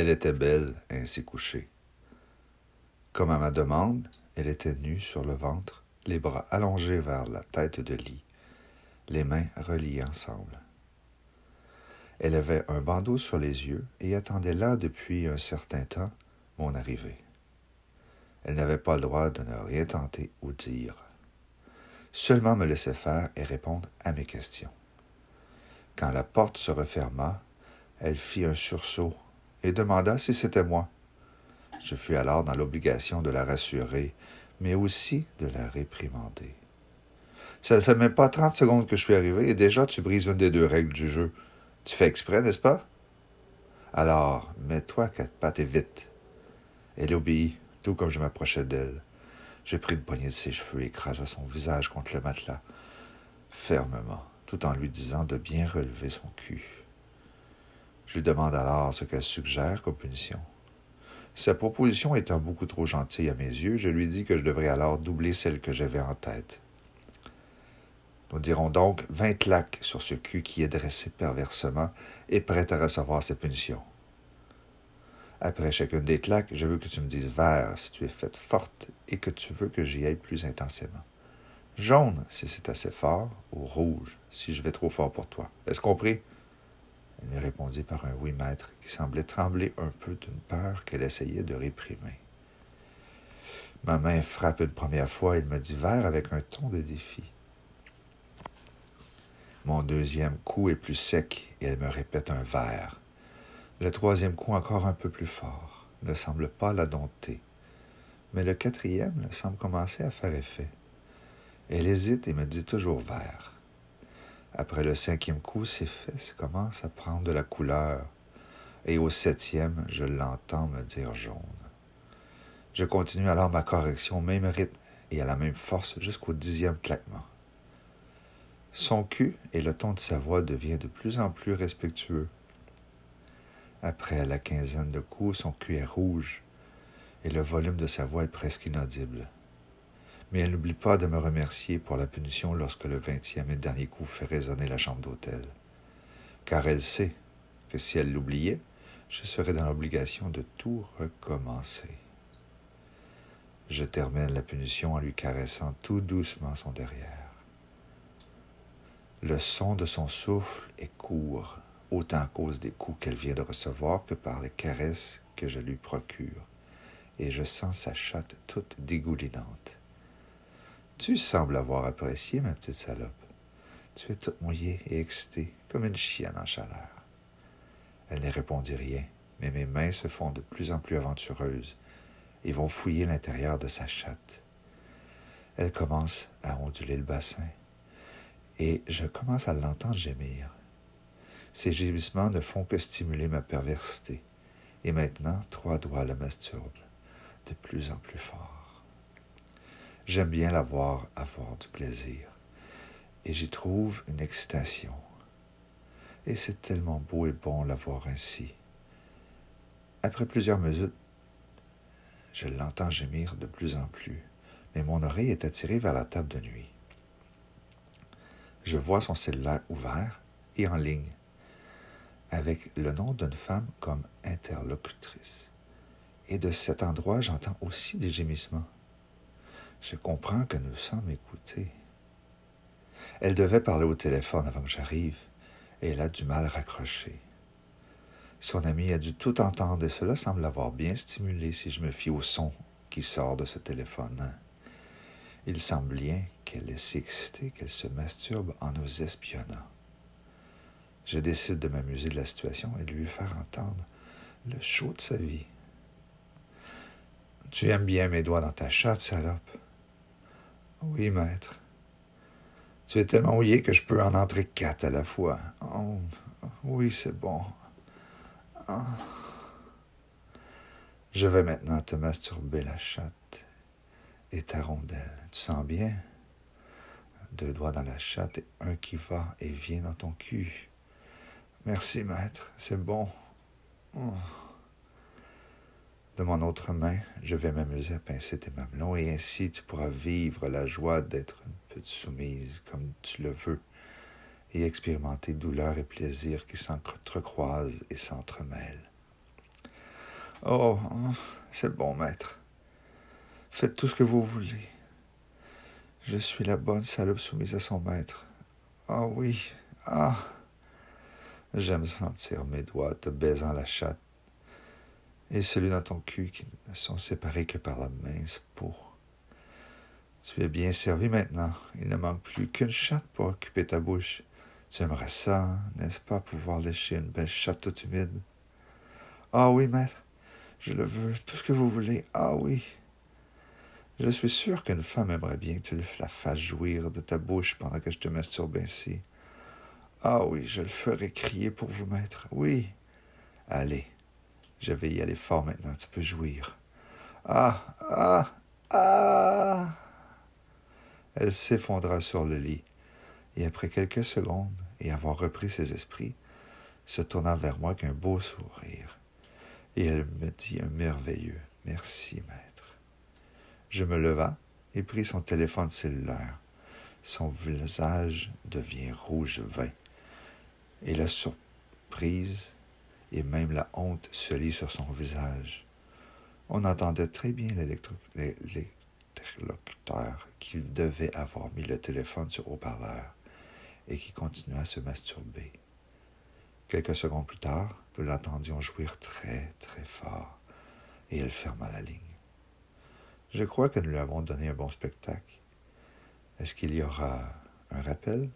Elle était belle, ainsi couchée. Comme à ma demande, elle était nue sur le ventre, les bras allongés vers la tête de lit, les mains reliées ensemble. Elle avait un bandeau sur les yeux et attendait là depuis un certain temps mon arrivée. Elle n'avait pas le droit de ne rien tenter ou dire. Seulement me laisser faire et répondre à mes questions. Quand la porte se referma, elle fit un sursaut et demanda si c'était moi. Je fus alors dans l'obligation de la rassurer, mais aussi de la réprimander. Ça ne fait même pas trente secondes que je suis arrivé et déjà tu brises une des deux règles du jeu. Tu fais exprès, n'est-ce pas? Alors, mets-toi quatre pattes et vite. Elle obéit, tout comme je m'approchais d'elle. Je pris une poignée de ses cheveux et écrasa son visage contre le matelas, fermement, tout en lui disant de bien relever son cul. Je lui demande alors ce qu'elle suggère comme punition. Sa proposition étant beaucoup trop gentille à mes yeux, je lui dis que je devrais alors doubler celle que j'avais en tête. Nous dirons donc vingt claques sur ce cul qui est dressé perversement et prêt à recevoir ses punitions. Après chacune des claques, je veux que tu me dises vert si tu es faite forte et que tu veux que j'y aille plus intensément. Jaune si c'est assez fort, ou rouge si je vais trop fort pour toi. Est-ce compris? Elle me répondit par un oui maître qui semblait trembler un peu d'une peur qu'elle essayait de réprimer. Ma main frappe une première fois et il me dit vert avec un ton de défi. Mon deuxième coup est plus sec et elle me répète un verre. Le troisième coup encore un peu plus fort ne semble pas la dompter. Mais le quatrième semble commencer à faire effet. Elle hésite et me dit toujours vert. Après le cinquième coup, ses fesses commencent à prendre de la couleur, et au septième, je l'entends me dire jaune. Je continue alors ma correction au même rythme et à la même force jusqu'au dixième claquement. Son cul et le ton de sa voix deviennent de plus en plus respectueux. Après la quinzaine de coups, son cul est rouge et le volume de sa voix est presque inaudible mais elle n'oublie pas de me remercier pour la punition lorsque le vingtième et dernier coup fait résonner la chambre d'hôtel. Car elle sait que si elle l'oubliait, je serais dans l'obligation de tout recommencer. Je termine la punition en lui caressant tout doucement son derrière. Le son de son souffle est court, autant à cause des coups qu'elle vient de recevoir que par les caresses que je lui procure, et je sens sa chatte toute dégoulinante. Tu sembles avoir apprécié, ma petite salope. Tu es toute mouillée et excitée, comme une chienne en chaleur. Elle ne répondit rien, mais mes mains se font de plus en plus aventureuses et vont fouiller l'intérieur de sa chatte. Elle commence à onduler le bassin, et je commence à l'entendre gémir. Ces gémissements ne font que stimuler ma perversité, et maintenant trois doigts la masturbent de plus en plus fort. J'aime bien la voir avoir du plaisir. Et j'y trouve une excitation. Et c'est tellement beau et bon la voir ainsi. Après plusieurs mesures, je l'entends gémir de plus en plus, mais mon oreille est attirée vers la table de nuit. Je vois son cellulaire ouvert et en ligne, avec le nom d'une femme comme interlocutrice. Et de cet endroit, j'entends aussi des gémissements. Je comprends que nous sommes écoutés. Elle devait parler au téléphone avant que j'arrive, et elle a du mal à raccrocher. Son ami a dû tout entendre et cela semble l'avoir bien stimulé si je me fie au son qui sort de ce téléphone. Il semble bien qu'elle est si excitée qu'elle se masturbe en nous espionnant. Je décide de m'amuser de la situation et de lui faire entendre le chaud de sa vie. Tu aimes bien mes doigts dans ta chatte, salope. Oui, maître. Tu es tellement mouillé que je peux en entrer quatre à la fois. Oh, oui, c'est bon. Ah. Je vais maintenant te masturber la chatte et ta rondelle. Tu sens bien? Deux doigts dans la chatte et un qui va et vient dans ton cul. Merci, maître, c'est bon. Oh. De mon autre main, je vais m'amuser à pincer tes mamelons et ainsi tu pourras vivre la joie d'être une petite soumise comme tu le veux et expérimenter douleur et plaisir qui s'entrecroisent et s'entremêlent. Oh, c'est bon, maître. Faites tout ce que vous voulez. Je suis la bonne salope soumise à son maître. Ah oui, ah. J'aime sentir mes doigts te baisant la chatte et celui dans ton cul qui ne sont séparés que par la mince peau. Tu es bien servi maintenant. Il ne manque plus qu'une chatte pour occuper ta bouche. Tu aimerais ça, n'est-ce pas, pouvoir lécher une belle chatte toute humide? Ah oui, maître, je le veux, tout ce que vous voulez. Ah oui. Je suis sûr qu'une femme aimerait bien que tu la fasses jouir de ta bouche pendant que je te masturbe ainsi. Ah oui, je le ferai crier pour vous, maître. Oui. Allez, je vais y aller fort maintenant, tu peux jouir. Ah, ah, ah. Elle s'effondra sur le lit, et après quelques secondes, et avoir repris ses esprits, se tourna vers moi qu'un beau sourire, et elle me dit un merveilleux Merci, maître. Je me leva et pris son téléphone cellulaire. Son visage devient rouge vin, et la surprise et même la honte se lit sur son visage. On entendait très bien l'interlocuteur qui devait avoir mis le téléphone sur haut-parleur et qui continuait à se masturber. Quelques secondes plus tard, nous l'entendions jouir très, très fort, et elle ferma la ligne. Je crois que nous lui avons donné un bon spectacle. Est-ce qu'il y aura un rappel?